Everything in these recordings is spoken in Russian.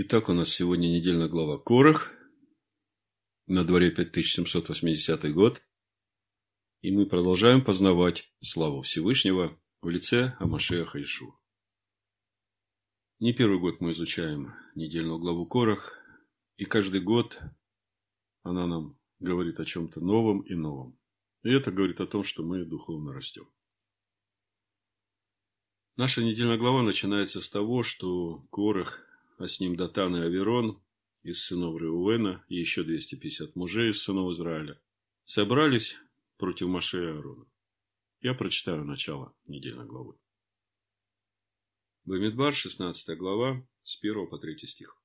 Итак, у нас сегодня недельная глава Корах. На дворе 5780 год. И мы продолжаем познавать славу Всевышнего в лице Амашеха Ишу. Не первый год мы изучаем недельную главу Корах. И каждый год она нам говорит о чем-то новом и новом. И это говорит о том, что мы духовно растем. Наша недельная глава начинается с того, что Корах а с ним Датан и Аверон из сынов Реувена и еще 250 мужей из сынов Израиля, собрались против Маше и Аарона. Я прочитаю начало недельной главы. Бамидбар, 16 глава, с 1 по 3 стих.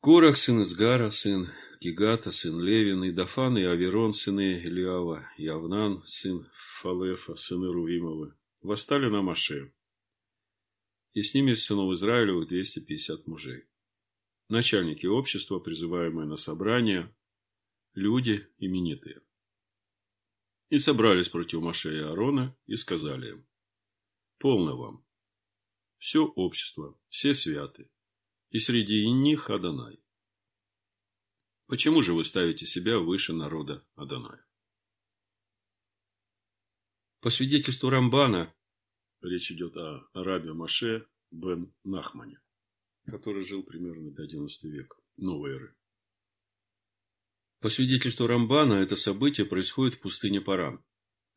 Корах, сын Изгара, сын Гигата, сын Левин, и Дафан, и Аверон, сыны Илиава, и Авнан, сын Фалефа, сыны Рувимовы, восстали на Маше и с ними из сынов Израилевых 250 мужей. Начальники общества, призываемые на собрание, люди именитые. И собрались против Маше и Аарона и сказали им, полно вам, все общество, все святы, и среди них Адонай. Почему же вы ставите себя выше народа Адоная? По свидетельству Рамбана, Речь идет о арабе Маше бен Нахмане, который жил примерно до XI века новой эры. По свидетельству Рамбана, это событие происходит в пустыне Паран,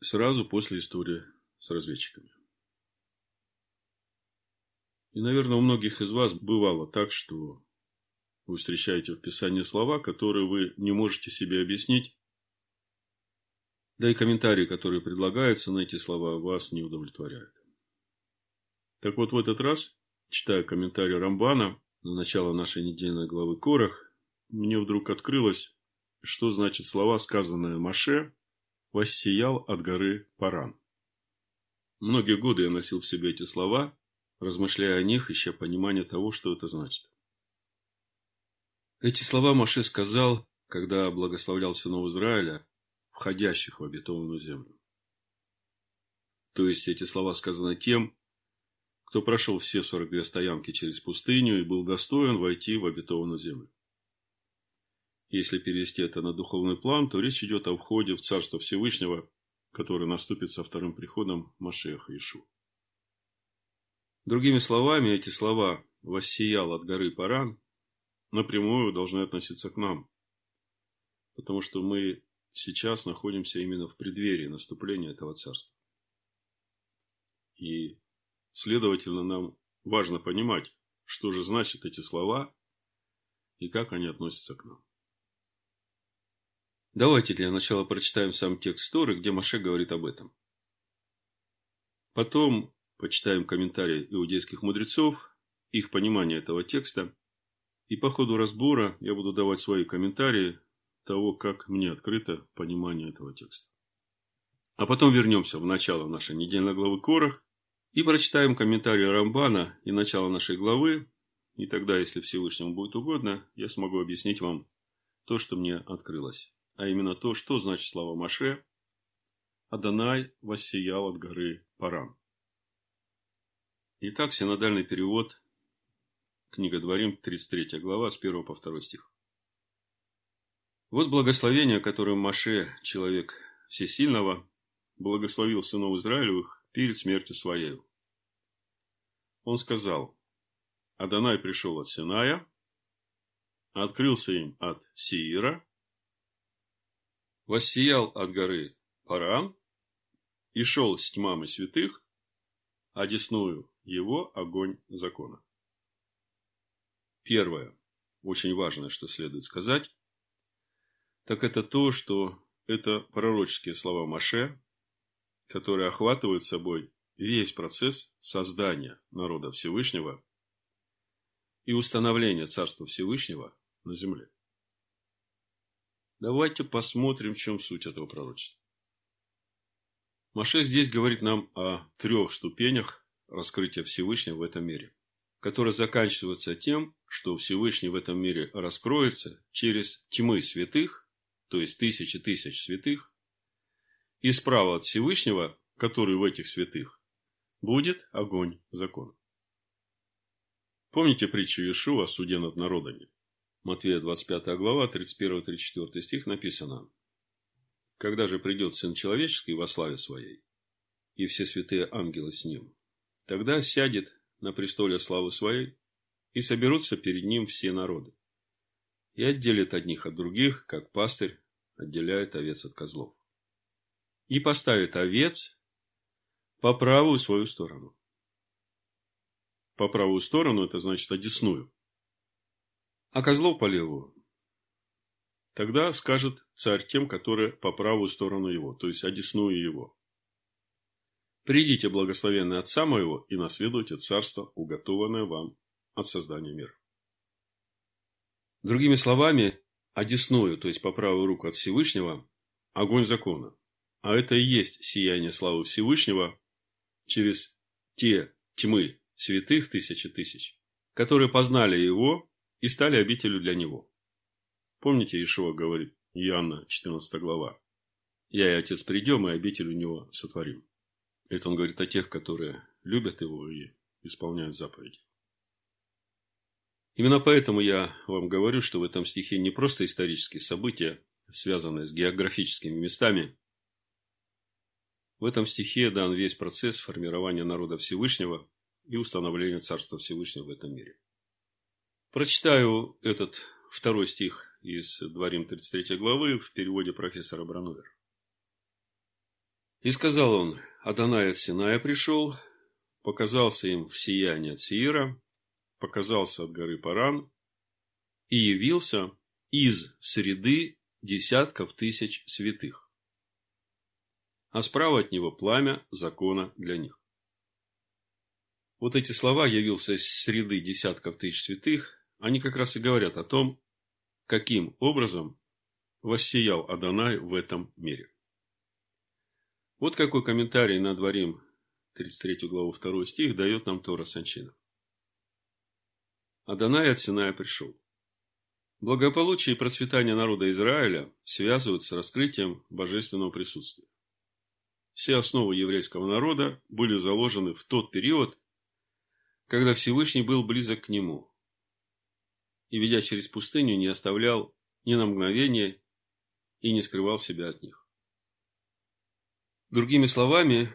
сразу после истории с разведчиками. И, наверное, у многих из вас бывало так, что вы встречаете в Писании слова, которые вы не можете себе объяснить, да и комментарии, которые предлагаются на эти слова, вас не удовлетворяют. Так вот, в этот раз, читая комментарий Рамбана на начало нашей недельной главы Корах, мне вдруг открылось, что значит слова, сказанные Маше, «воссиял от горы Паран». Многие годы я носил в себе эти слова, размышляя о них, ища понимание того, что это значит. Эти слова Маше сказал, когда благословлял сынов Израиля, входящих в обетованную землю. То есть эти слова сказаны тем, кто прошел все 42 стоянки через пустыню и был достоин войти в обетованную землю. Если перевести это на духовный план, то речь идет о входе в Царство Всевышнего, которое наступит со вторым приходом Машеха Ишу. Другими словами, эти слова «воссиял от горы Паран» напрямую должны относиться к нам, потому что мы сейчас находимся именно в преддверии наступления этого царства. И Следовательно, нам важно понимать, что же значат эти слова и как они относятся к нам. Давайте для начала прочитаем сам текст Торы, где Маше говорит об этом. Потом почитаем комментарии иудейских мудрецов, их понимание этого текста. И по ходу разбора я буду давать свои комментарии того, как мне открыто понимание этого текста. А потом вернемся в начало нашей недельной главы Корах и прочитаем комментарий Рамбана и начало нашей главы, и тогда, если Всевышнему будет угодно, я смогу объяснить вам то, что мне открылось. А именно то, что значит слова Маше «Адонай воссиял от горы Паран». Итак, синодальный перевод, книга Дворим, 33 глава, с 1 по 2 стих. Вот благословение, которым Маше, человек всесильного, благословил сынов Израилевых перед смертью своей. Он сказал, Адонай пришел от Синая, открылся им от Сиира, воссиял от горы Паран и шел с тьмами святых, а десную его огонь закона. Первое, очень важное, что следует сказать, так это то, что это пророческие слова Маше, которые охватывают собой весь процесс создания народа Всевышнего и установления Царства Всевышнего на земле. Давайте посмотрим, в чем суть этого пророчества. Маше здесь говорит нам о трех ступенях раскрытия Всевышнего в этом мире, которые заканчиваются тем, что Всевышний в этом мире раскроется через тьмы святых, то есть тысячи тысяч святых, и справа от Всевышнего, который в этих святых, будет огонь закона. Помните притчу Иешуа о суде над народами? Матвея 25 глава, 31-34 стих написано. Когда же придет Сын Человеческий во славе Своей, и все святые ангелы с Ним, тогда сядет на престоле славы Своей, и соберутся перед Ним все народы, и отделит одних от других, как пастырь отделяет овец от козлов, и поставит овец по правую свою сторону, по правую сторону, это значит одесную. А козлов по левую. Тогда скажет царь тем, которые по правую сторону его, то есть одесную его. Придите, благословенный Отца моего, и наследуйте царство, уготованное вам от создания мира. Другими словами, одесную, то есть по правую руку от Всевышнего, огонь закона. А это и есть сияние славы Всевышнего через те тьмы, святых тысячи тысяч, которые познали его и стали обителю для него. Помните, Ишуа говорит, Иоанна, 14 глава, «Я и Отец придем, и обитель у него сотворим». Это он говорит о тех, которые любят его и исполняют заповеди. Именно поэтому я вам говорю, что в этом стихе не просто исторические события, связанные с географическими местами. В этом стихе дан весь процесс формирования народа Всевышнего и установления Царства Всевышнего в этом мире. Прочитаю этот второй стих из Дворим 33 главы в переводе профессора Бранувер. И сказал он, Адонай от Синая пришел, показался им в сиянии от Сиира, показался от горы Паран и явился из среды десятков тысяч святых. А справа от него пламя закона для них. Вот эти слова «явился из среды десятков тысяч святых», они как раз и говорят о том, каким образом воссиял Адонай в этом мире. Вот какой комментарий на Дворим 33 главу 2 стих дает нам Тора Санчина. Адонай от Синая пришел. Благополучие и процветание народа Израиля связывают с раскрытием божественного присутствия. Все основы еврейского народа были заложены в тот период, когда Всевышний был близок к нему и, ведя через пустыню, не оставлял ни на мгновение и не скрывал себя от них. Другими словами,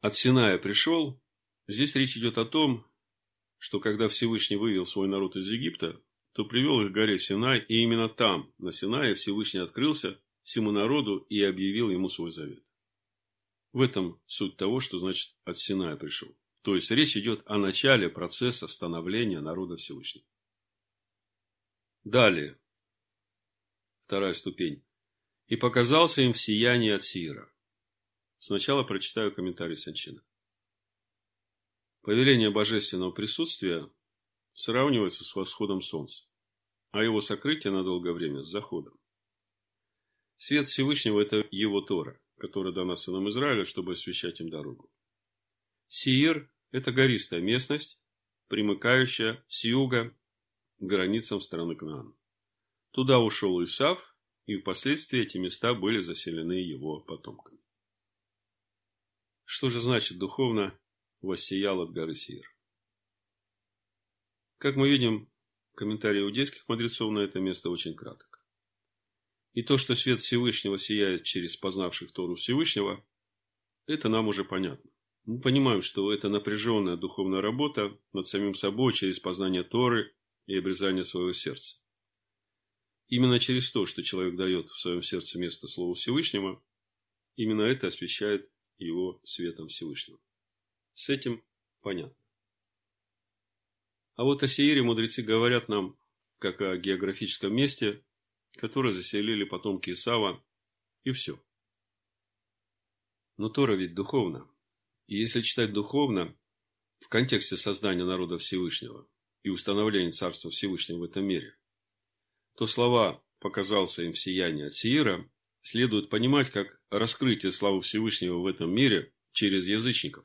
от Синая пришел, здесь речь идет о том, что когда Всевышний вывел свой народ из Египта, то привел их к горе Синай, и именно там, на Синае, Всевышний открылся всему народу и объявил ему свой завет. В этом суть того, что значит от Синая пришел. То есть речь идет о начале процесса становления народа Всевышнего. Далее. Вторая ступень. И показался им в сиянии от Сиира. Сначала прочитаю комментарий Санчина. Повеление божественного присутствия сравнивается с восходом солнца, а его сокрытие на долгое время с заходом. Свет Всевышнего – это его Тора, которая дана сынам Израиля, чтобы освещать им дорогу. Сиир это гористая местность, примыкающая с юга к границам страны Кнаан. Туда ушел Исав, и впоследствии эти места были заселены его потомками. Что же значит духовно воссиял от горы Сир? Как мы видим, комментарий иудейских мудрецов на это место очень краток. И то, что свет Всевышнего сияет через познавших Тору Всевышнего, это нам уже понятно. Мы понимаем, что это напряженная духовная работа над самим собой через познание Торы и обрезание своего сердца. Именно через то, что человек дает в своем сердце место Слову Всевышнего, именно это освещает его светом Всевышнего. С этим понятно. А вот о Сеире мудрецы говорят нам, как о географическом месте, которое заселили потомки Исава, и все. Но Тора ведь духовна. И если читать духовно, в контексте создания народа Всевышнего и установления Царства Всевышнего в этом мире, то слова «показался им в сиянии от Сиира» следует понимать как раскрытие славы Всевышнего в этом мире через язычников,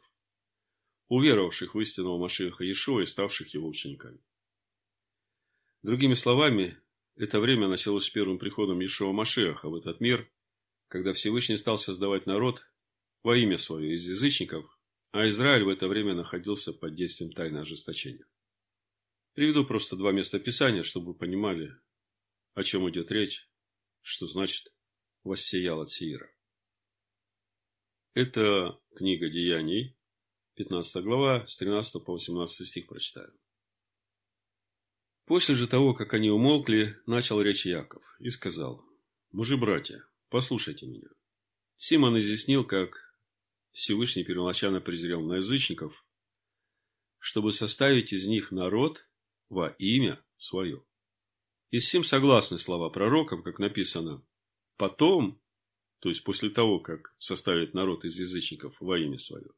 уверовавших в истинного Машеха Иешуа и ставших его учениками. Другими словами, это время началось с первым приходом Иешуа Машеха в этот мир, когда Всевышний стал создавать народ во имя свое из язычников, а Израиль в это время находился под действием тайны ожесточения. Приведу просто два места Писания, чтобы вы понимали, о чем идет речь, что значит «воссиял от Сеира». Это книга Деяний, 15 глава, с 13 по 18 стих прочитаю. После же того, как они умолкли, начал речь Яков и сказал, «Мужи-братья, послушайте меня. Симон изъяснил, как Всевышний первоначально презрел на язычников, чтобы составить из них народ во имя свое. И с сим согласны слова пророков, как написано, «Потом, то есть после того, как составит народ из язычников во имя свое,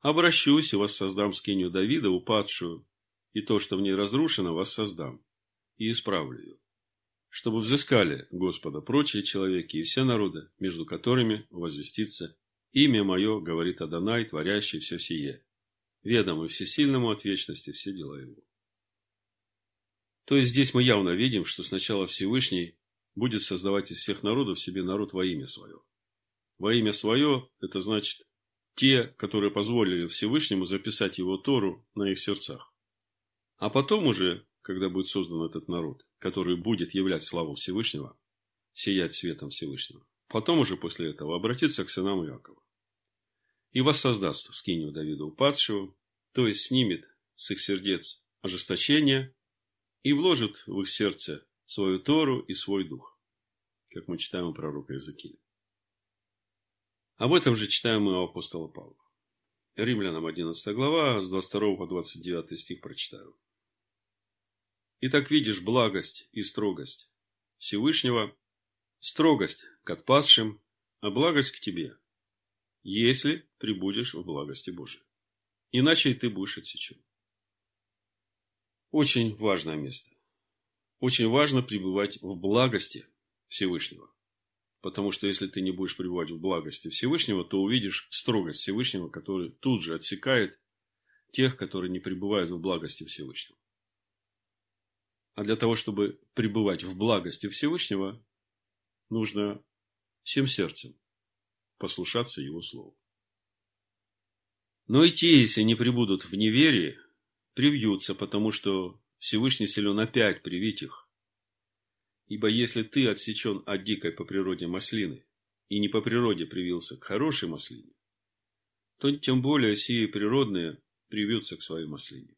обращусь и воссоздам скинию Давида, упадшую, и то, что в ней разрушено, воссоздам и исправлю чтобы взыскали Господа прочие человеки и все народы, между которыми возвестится имя мое, говорит Адонай, творящий все сие, ведомый всесильному от вечности все дела его. То есть здесь мы явно видим, что сначала Всевышний будет создавать из всех народов себе народ во имя свое. Во имя свое – это значит те, которые позволили Всевышнему записать его Тору на их сердцах. А потом уже, когда будет создан этот народ, который будет являть славу Всевышнего, сиять светом Всевышнего, потом уже после этого обратиться к сынам Иакова. И воссоздаст скинию Давида упадшего, то есть снимет с их сердец ожесточение и вложит в их сердце свою Тору и свой дух, как мы читаем у пророка Иезекииля. Об этом же читаем мы у апостола Павла. Римлянам 11 глава, с 22 по 29 стих прочитаю. И так видишь благость и строгость Всевышнего, строгость к отпадшим, а благость к тебе, если прибудешь в благости Божией. Иначе и ты будешь отсечен. Очень важное место. Очень важно пребывать в благости Всевышнего. Потому что если ты не будешь пребывать в благости Всевышнего, то увидишь строгость Всевышнего, который тут же отсекает тех, которые не пребывают в благости Всевышнего. А для того, чтобы пребывать в благости Всевышнего, нужно всем сердцем послушаться Его Слову. Но и те, если не прибудут в неверии, привьются, потому что Всевышний силен опять привить их. Ибо если ты отсечен от дикой по природе маслины и не по природе привился к хорошей маслине, то тем более сии природные привьются к своей маслине.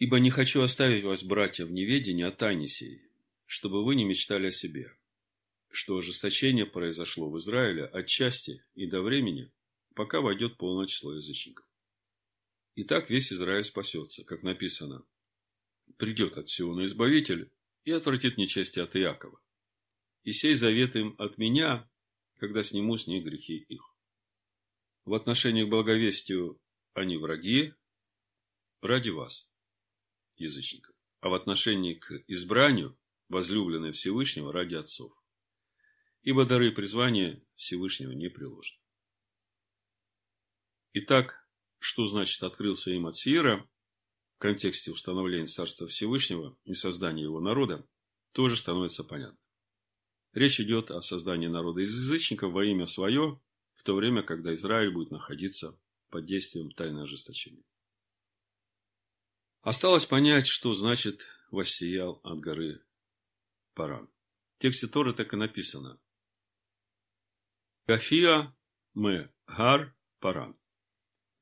Ибо не хочу оставить вас, братья, в неведении о тайне сей, чтобы вы не мечтали о себе, что ожесточение произошло в Израиле отчасти и до времени, пока войдет полное число язычников. И так весь Израиль спасется, как написано. Придет от Сиона Избавитель и отвратит нечестие от Иакова. И сей завет им от меня, когда сниму с них грехи их. В отношении к благовестию они враги ради вас язычников, а в отношении к избранию возлюбленной Всевышнего ради отцов. Ибо дары призвания Всевышнего не приложены. Итак, что значит открылся им от Сиера в контексте установления Царства Всевышнего и создания его народа, тоже становится понятно. Речь идет о создании народа из язычников во имя свое, в то время, когда Израиль будет находиться под действием тайны ожесточения. Осталось понять, что значит «воссиял от горы Паран». В тексте Торы так и написано. Гафия мы гар Паран.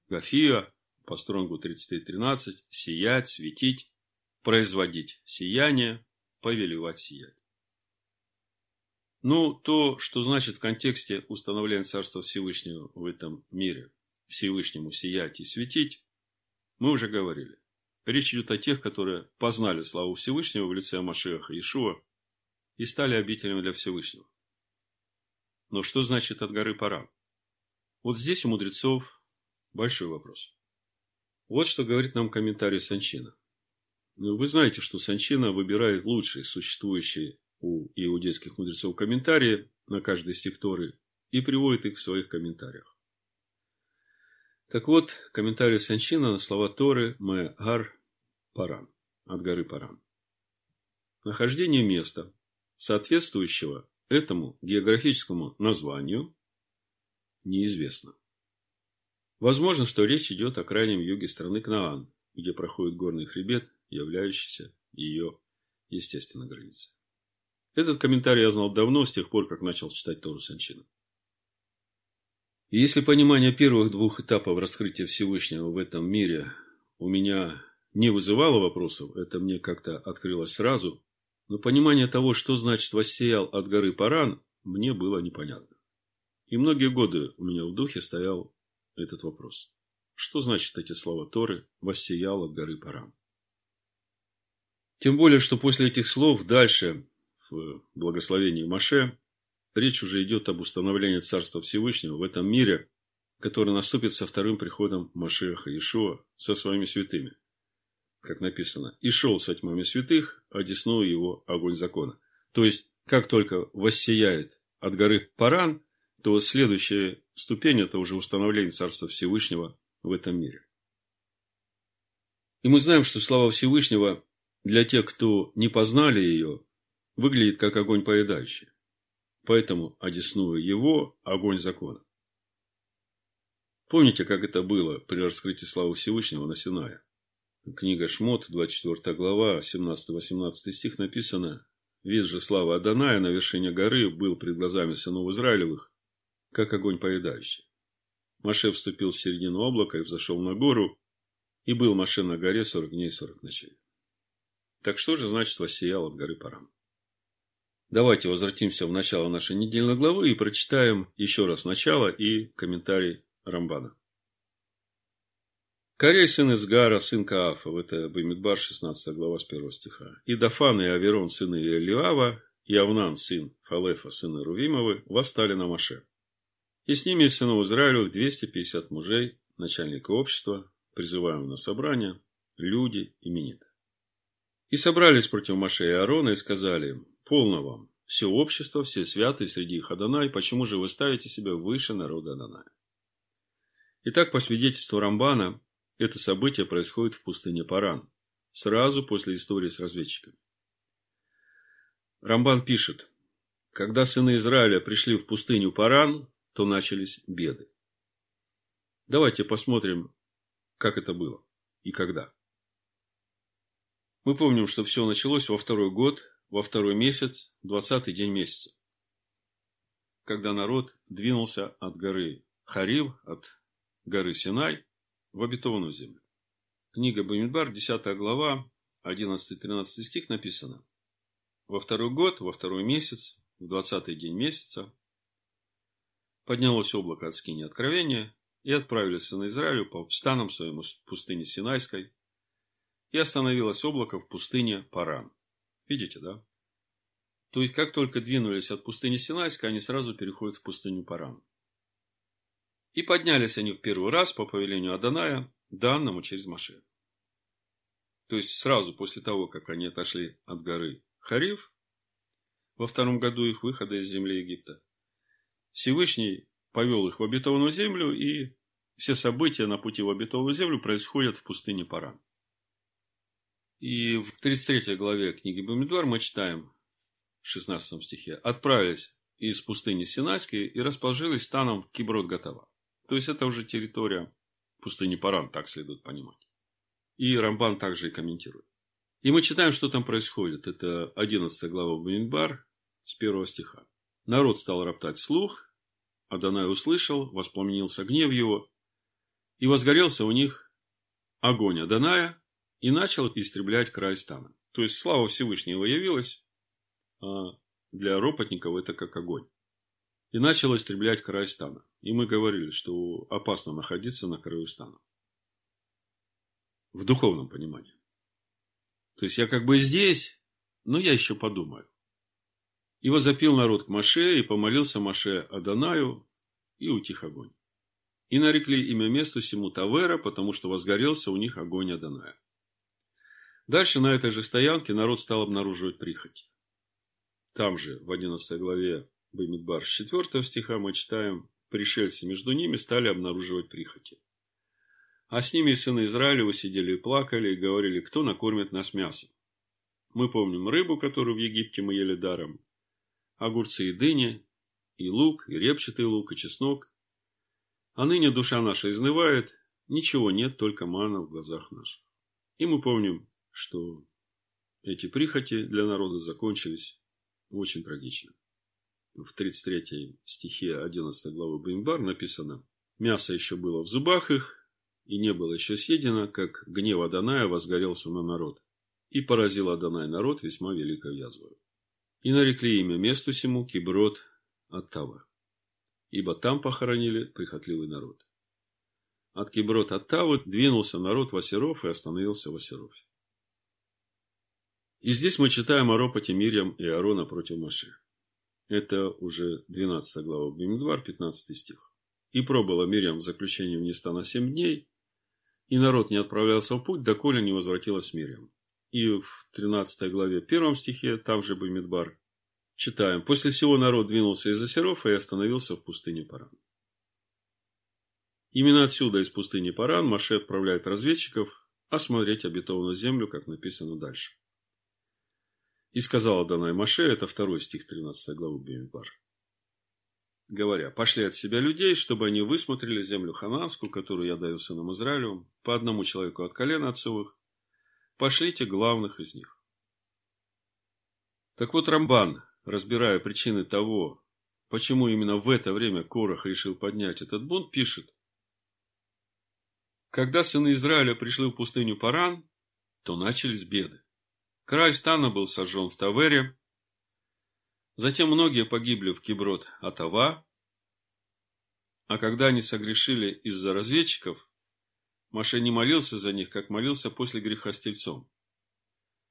Гафия, по стронгу 33.13, сиять, светить, производить сияние, повелевать сиять. Ну, то, что значит в контексте установления Царства Всевышнего в этом мире, Всевышнему сиять и светить, мы уже говорили. Речь идет о тех, которые познали славу Всевышнего в лице Машеха Ишуа и стали обителями для Всевышнего. Но что значит от горы Парам? Вот здесь у мудрецов большой вопрос. Вот что говорит нам комментарий Санчина. Вы знаете, что Санчина выбирает лучшие существующие у иудейских мудрецов комментарии на каждый стих Торы и приводит их в своих комментариях. Так вот, комментарий Санчина на слова Торы «Мэ гар Паран, от горы Паран. Нахождение места, соответствующего этому географическому названию, неизвестно. Возможно, что речь идет о крайнем юге страны Кнаан, где проходит горный хребет, являющийся ее естественной границей. Этот комментарий я знал давно, с тех пор, как начал читать Тору Санчина. И если понимание первых двух этапов раскрытия Всевышнего в этом мире у меня не вызывало вопросов, это мне как-то открылось сразу, но понимание того, что значит «воссеял от горы Паран», мне было непонятно. И многие годы у меня в духе стоял этот вопрос. Что значит эти слова Торы «воссиял от горы Паран»? Тем более, что после этих слов дальше, в благословении Маше, речь уже идет об установлении Царства Всевышнего в этом мире, который наступит со вторым приходом Машеха Ишуа со своими святыми. Как написано, «И шел со тьмами святых, десную его огонь закона». То есть, как только воссияет от горы Паран, то следующая ступень – это уже установление Царства Всевышнего в этом мире. И мы знаем, что слава Всевышнего для тех, кто не познали ее, выглядит как огонь поедающий. Поэтому одесную его огонь закона. Помните, как это было при раскрытии славы Всевышнего на Синае? Книга Шмот, 24 глава, 17-18 стих написано «Вид же слава Аданая на вершине горы был пред глазами сынов Израилевых, как огонь поедающий. Маше вступил в середину облака и взошел на гору, и был Маше на горе сорок дней и сорок ночей. Так что же значит воссиял от горы Парам? Давайте возвратимся в начало нашей недельной главы и прочитаем еще раз начало и комментарий Рамбана. Корей, сын Изгара, сын Каафа, это Бамидбар, 16 глава, с 1 стиха. И Дафан и Аверон, сыны Елиава, и Авнан, сын Фалефа, сына Рувимовы, восстали на Маше. И с ними из сынов Израилевых 250 мужей, начальника общества, призываемого на собрание, люди, имениты. И собрались против Маше и Аарона и сказали им, полно вам, все общество, все святые среди их Адонай, почему же вы ставите себя выше народа Адоная? Итак, по свидетельству Рамбана, это событие происходит в пустыне Паран, сразу после истории с разведчиками. Рамбан пишет, когда сыны Израиля пришли в пустыню Паран, то начались беды. Давайте посмотрим, как это было и когда. Мы помним, что все началось во второй год, во второй месяц, двадцатый день месяца, когда народ двинулся от горы Харив, от горы Синай, в обетованную землю. Книга Бамидбар, 10 глава, 11-13 стих написано. Во второй год, во второй месяц, в двадцатый день месяца, поднялось облако от скини откровения, и отправились на Израилю по станам своему пустыне Синайской, и остановилось облако в пустыне Паран. Видите, да? То есть, как только двинулись от пустыни Синайской, они сразу переходят в пустыню Паран. И поднялись они в первый раз по повелению Аданая, данному через Маше. То есть, сразу после того, как они отошли от горы Хариф, во втором году их выхода из земли Египта, Всевышний повел их в обетованную землю, и все события на пути в обетованную землю происходят в пустыне Паран. И в 33 главе книги Бамидуар мы читаем в 16 стихе «Отправились из пустыни Синайской и расположились станом в Киброд-Гатава». То есть, это уже территория пустыни Паран, так следует понимать. И Рамбан также и комментирует. И мы читаем, что там происходит. Это 11 глава Бамидбар с 1 стиха. Народ стал роптать слух, Адонай услышал, воспламенился гнев его, и возгорелся у них огонь Адоная, и начал истреблять край стана. То есть, слава Всевышнего явилась, а для ропотников это как огонь. И начал истреблять край стана. И мы говорили, что опасно находиться на краю стана. В духовном понимании. То есть, я как бы здесь, но я еще подумаю. И возопил народ к Маше, и помолился Маше Адонаю, и утих огонь. И нарекли имя месту сему Тавера, потому что возгорелся у них огонь Адоная. Дальше на этой же стоянке народ стал обнаруживать прихоть. Там же, в 11 главе Бамидбар, с 4 стиха мы читаем, пришельцы между ними стали обнаруживать прихоти. А с ними и сыны Израилева сидели и плакали, и говорили, кто накормит нас мясом. Мы помним рыбу, которую в Египте мы ели даром, огурцы и дыни, и лук, и репчатый лук, и чеснок. А ныне душа наша изнывает, ничего нет, только мана в глазах наших. И мы помним, что эти прихоти для народа закончились очень трагично. В 33 стихе 11 главы Бимбар написано «Мясо еще было в зубах их, и не было еще съедено, как гнев Аданая возгорелся на народ, и поразил Адонай народ весьма великой язвой. И нарекли имя месту сему Киброд Оттава, ибо там похоронили прихотливый народ. От Киброд Оттавы двинулся народ Васеров и остановился в Васерофе. И здесь мы читаем о ропоте Мирьям и Аарона против Маше. Это уже 12 глава Бимидвар, 15 стих. И пробыла Мирьям в заключении в Нестана семь дней, и народ не отправлялся в путь, доколе не возвратилась Мирьям. И в 13 главе, первом стихе, там же Бамидбар, читаем. После всего народ двинулся из Асеров и остановился в пустыне Паран. Именно отсюда, из пустыни Паран, Маше отправляет разведчиков осмотреть обетованную землю, как написано дальше. И сказала Данай Маше, это второй стих 13 главы Бемидбар, говоря, пошли от себя людей, чтобы они высмотрели землю хананскую, которую я даю сынам Израилю, по одному человеку от колена отцовых, пошлите главных из них. Так вот, Рамбан, разбирая причины того, почему именно в это время Корах решил поднять этот бунт, пишет, когда сыны Израиля пришли в пустыню Паран, то начались беды. Край стана был сожжен в Тавере. Затем многие погибли в Киброд Атава. А когда они согрешили из-за разведчиков, Маше не молился за них, как молился после греха с тельцом.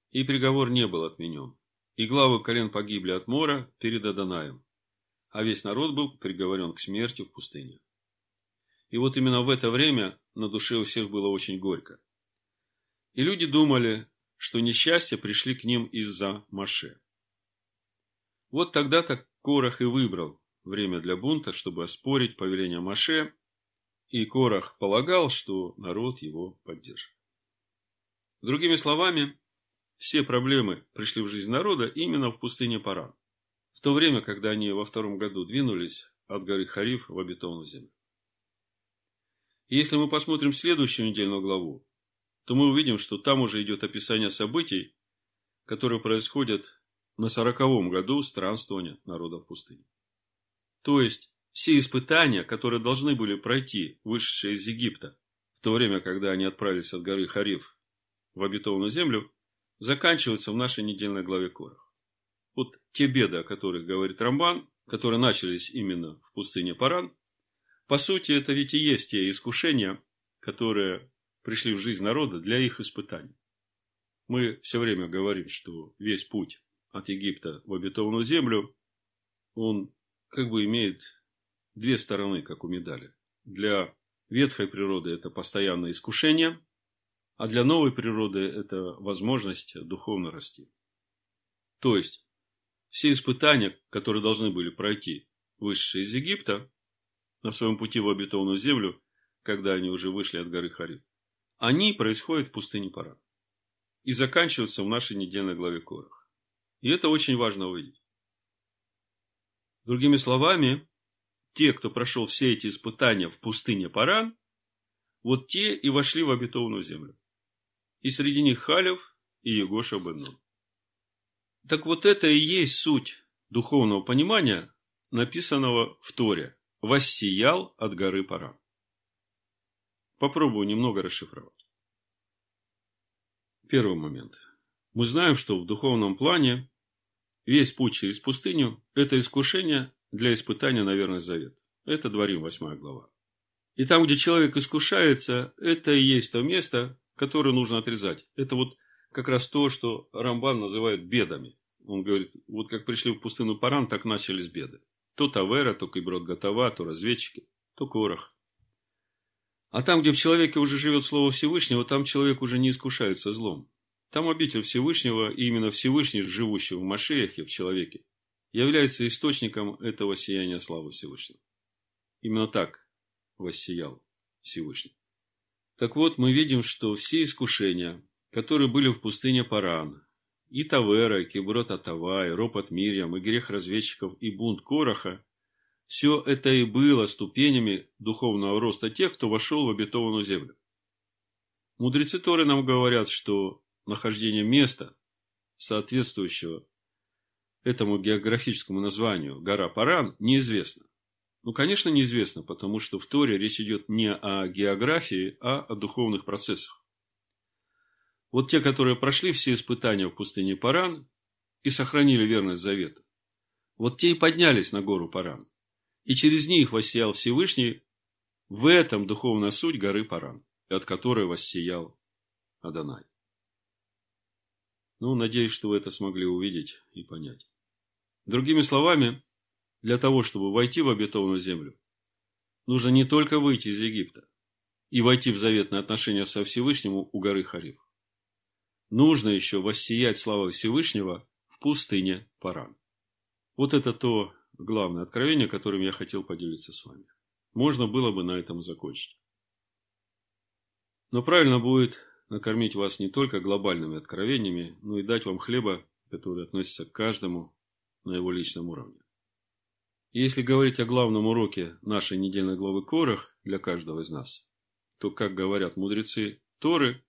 И приговор не был отменен. И главы колен погибли от мора перед Адонаем. А весь народ был приговорен к смерти в пустыне. И вот именно в это время на душе у всех было очень горько. И люди думали, что несчастья пришли к ним из-за Маше. Вот тогда-то Корах и выбрал время для бунта, чтобы оспорить повеление Маше, и Корах полагал, что народ его поддержит. Другими словами, все проблемы пришли в жизнь народа именно в пустыне Паран, в то время, когда они во втором году двинулись от горы Хариф в обетованную землю. И если мы посмотрим следующую недельную главу, то мы увидим, что там уже идет описание событий, которые происходят на сороковом году странствования народа в пустыне. То есть, все испытания, которые должны были пройти вышедшие из Египта, в то время, когда они отправились от горы Хариф в обетованную землю, заканчиваются в нашей недельной главе Корах. Вот те беды, о которых говорит Рамбан, которые начались именно в пустыне Паран, по сути, это ведь и есть те искушения, которые пришли в жизнь народа для их испытаний. Мы все время говорим, что весь путь от Египта в обетованную землю, он как бы имеет две стороны, как у медали. Для ветхой природы это постоянное искушение, а для новой природы это возможность духовно расти. То есть, все испытания, которые должны были пройти вышедшие из Египта на своем пути в обетованную землю, когда они уже вышли от горы Хариб, они происходят в пустыне Пара и заканчиваются в нашей недельной главе Корах. И это очень важно увидеть. Другими словами, те, кто прошел все эти испытания в пустыне Паран, вот те и вошли в обетованную землю. И среди них Халев и Егоша бен Так вот это и есть суть духовного понимания, написанного в Торе. «Воссиял от горы Паран». Попробую немного расшифровать. Первый момент. Мы знаем, что в духовном плане весь путь через пустыню – это искушение для испытания на верность завет. Это Дворим, 8 глава. И там, где человек искушается, это и есть то место, которое нужно отрезать. Это вот как раз то, что Рамбан называет бедами. Он говорит, вот как пришли в пустыню Паран, так начались беды. То Тавера, то Киброд Гатава, то разведчики, то Корах. А там, где в человеке уже живет Слово Всевышнего, там человек уже не искушается злом. Там обитель Всевышнего, и именно Всевышний, живущий в Машиахе, в человеке, является источником этого сияния славы Всевышнего. Именно так воссиял Всевышний. Так вот, мы видим, что все искушения, которые были в пустыне Паран, и Тавера, и Киброд Атава, и ропот Мирьям, и грех разведчиков, и бунт Короха, все это и было ступенями духовного роста тех, кто вошел в обетованную землю. Мудрецы Торы нам говорят, что нахождение места, соответствующего этому географическому названию гора Паран, неизвестно. Ну, конечно, неизвестно, потому что в Торе речь идет не о географии, а о духовных процессах. Вот те, которые прошли все испытания в пустыне Паран и сохранили верность завета, вот те и поднялись на гору Паран. И через них воссиял Всевышний в этом духовная суть горы Паран от которой воссиял Адонай. Ну, надеюсь, что вы это смогли увидеть и понять. Другими словами, для того, чтобы войти в обетованную землю, нужно не только выйти из Египта и войти в заветные отношения со Всевышним у горы Хариф. Нужно еще воссиять славой Всевышнего в пустыне Паран. Вот это то главное откровение, которым я хотел поделиться с вами. Можно было бы на этом закончить. Но правильно будет накормить вас не только глобальными откровениями, но и дать вам хлеба, который относится к каждому на его личном уровне. И если говорить о главном уроке нашей недельной главы Корах для каждого из нас, то, как говорят мудрецы Торы,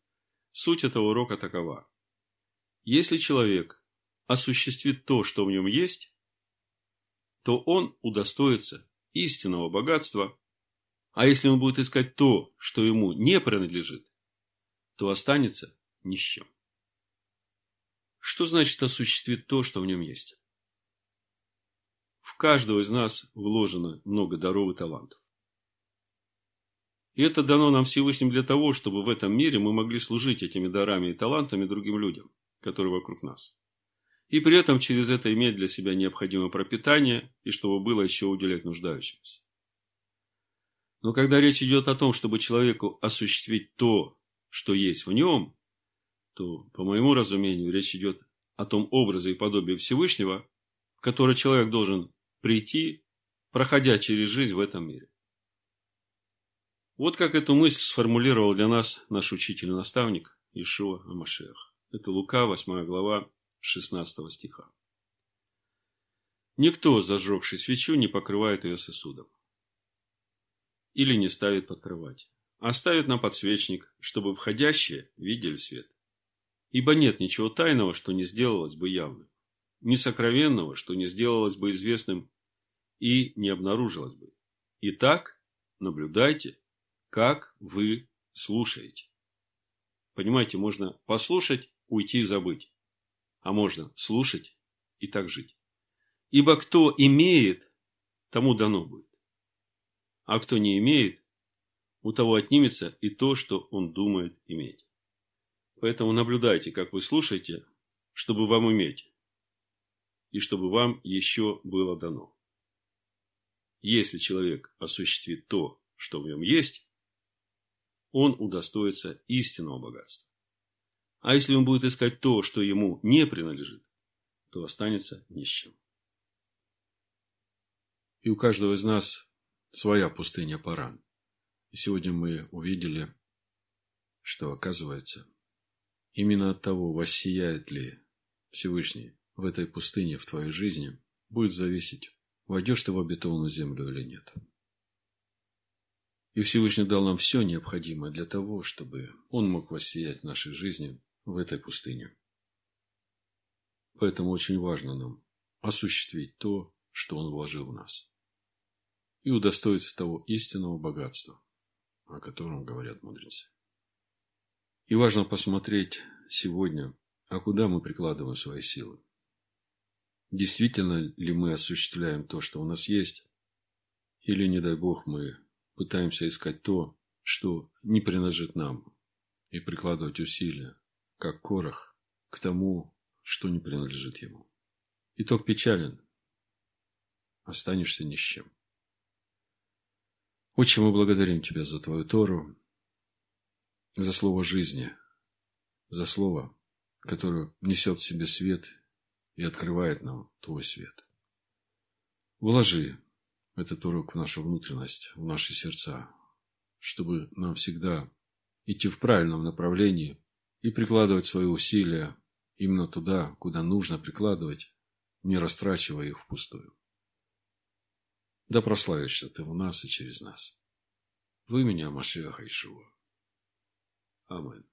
суть этого урока такова. Если человек осуществит то, что в нем есть, то он удостоится истинного богатства а если он будет искать то, что ему не принадлежит, то останется ни с чем. Что значит осуществить то, что в нем есть? В каждого из нас вложено много даров и талантов. И это дано нам Всевышним для того, чтобы в этом мире мы могли служить этими дарами и талантами другим людям, которые вокруг нас. И при этом через это иметь для себя необходимое пропитание, и чтобы было еще уделять нуждающимся. Но когда речь идет о том, чтобы человеку осуществить то, что есть в нем, то, по моему разумению, речь идет о том образе и подобии Всевышнего, в который человек должен прийти, проходя через жизнь в этом мире. Вот как эту мысль сформулировал для нас наш учитель и наставник Ишуа Амашех. Это Лука, 8 глава, 16 стиха. Никто, зажегший свечу, не покрывает ее сосудом или не ставит под кровать, а ставит на подсвечник, чтобы входящие видели свет. Ибо нет ничего тайного, что не сделалось бы явным, ни сокровенного, что не сделалось бы известным и не обнаружилось бы. Итак, наблюдайте, как вы слушаете. Понимаете, можно послушать, уйти и забыть, а можно слушать и так жить. Ибо кто имеет, тому дано будет. А кто не имеет, у того отнимется и то, что он думает иметь. Поэтому наблюдайте, как вы слушаете, чтобы вам иметь, и чтобы вам еще было дано. Если человек осуществит то, что в нем есть, он удостоится истинного богатства. А если он будет искать то, что ему не принадлежит, то останется ни с чем. И у каждого из нас своя пустыня Паран. И сегодня мы увидели, что оказывается, именно от того, воссияет ли Всевышний в этой пустыне в твоей жизни, будет зависеть, войдешь ты в обетованную землю или нет. И Всевышний дал нам все необходимое для того, чтобы Он мог воссиять в нашей жизни в этой пустыне. Поэтому очень важно нам осуществить то, что Он вложил в нас и удостоиться того истинного богатства, о котором говорят мудрецы. И важно посмотреть сегодня, а куда мы прикладываем свои силы. Действительно ли мы осуществляем то, что у нас есть, или, не дай Бог, мы пытаемся искать то, что не принадлежит нам, и прикладывать усилия, как корох, к тому, что не принадлежит ему. Итог печален. Останешься ни с чем. Отче, мы благодарим Тебя за Твою Тору, за слово жизни, за слово, которое несет в себе свет и открывает нам Твой свет. Вложи этот урок в нашу внутренность, в наши сердца, чтобы нам всегда идти в правильном направлении и прикладывать свои усилия именно туда, куда нужно прикладывать, не растрачивая их впустую. Да прославишься Ты в нас и через нас. Вы меня, Машеха Ишуа. Амин.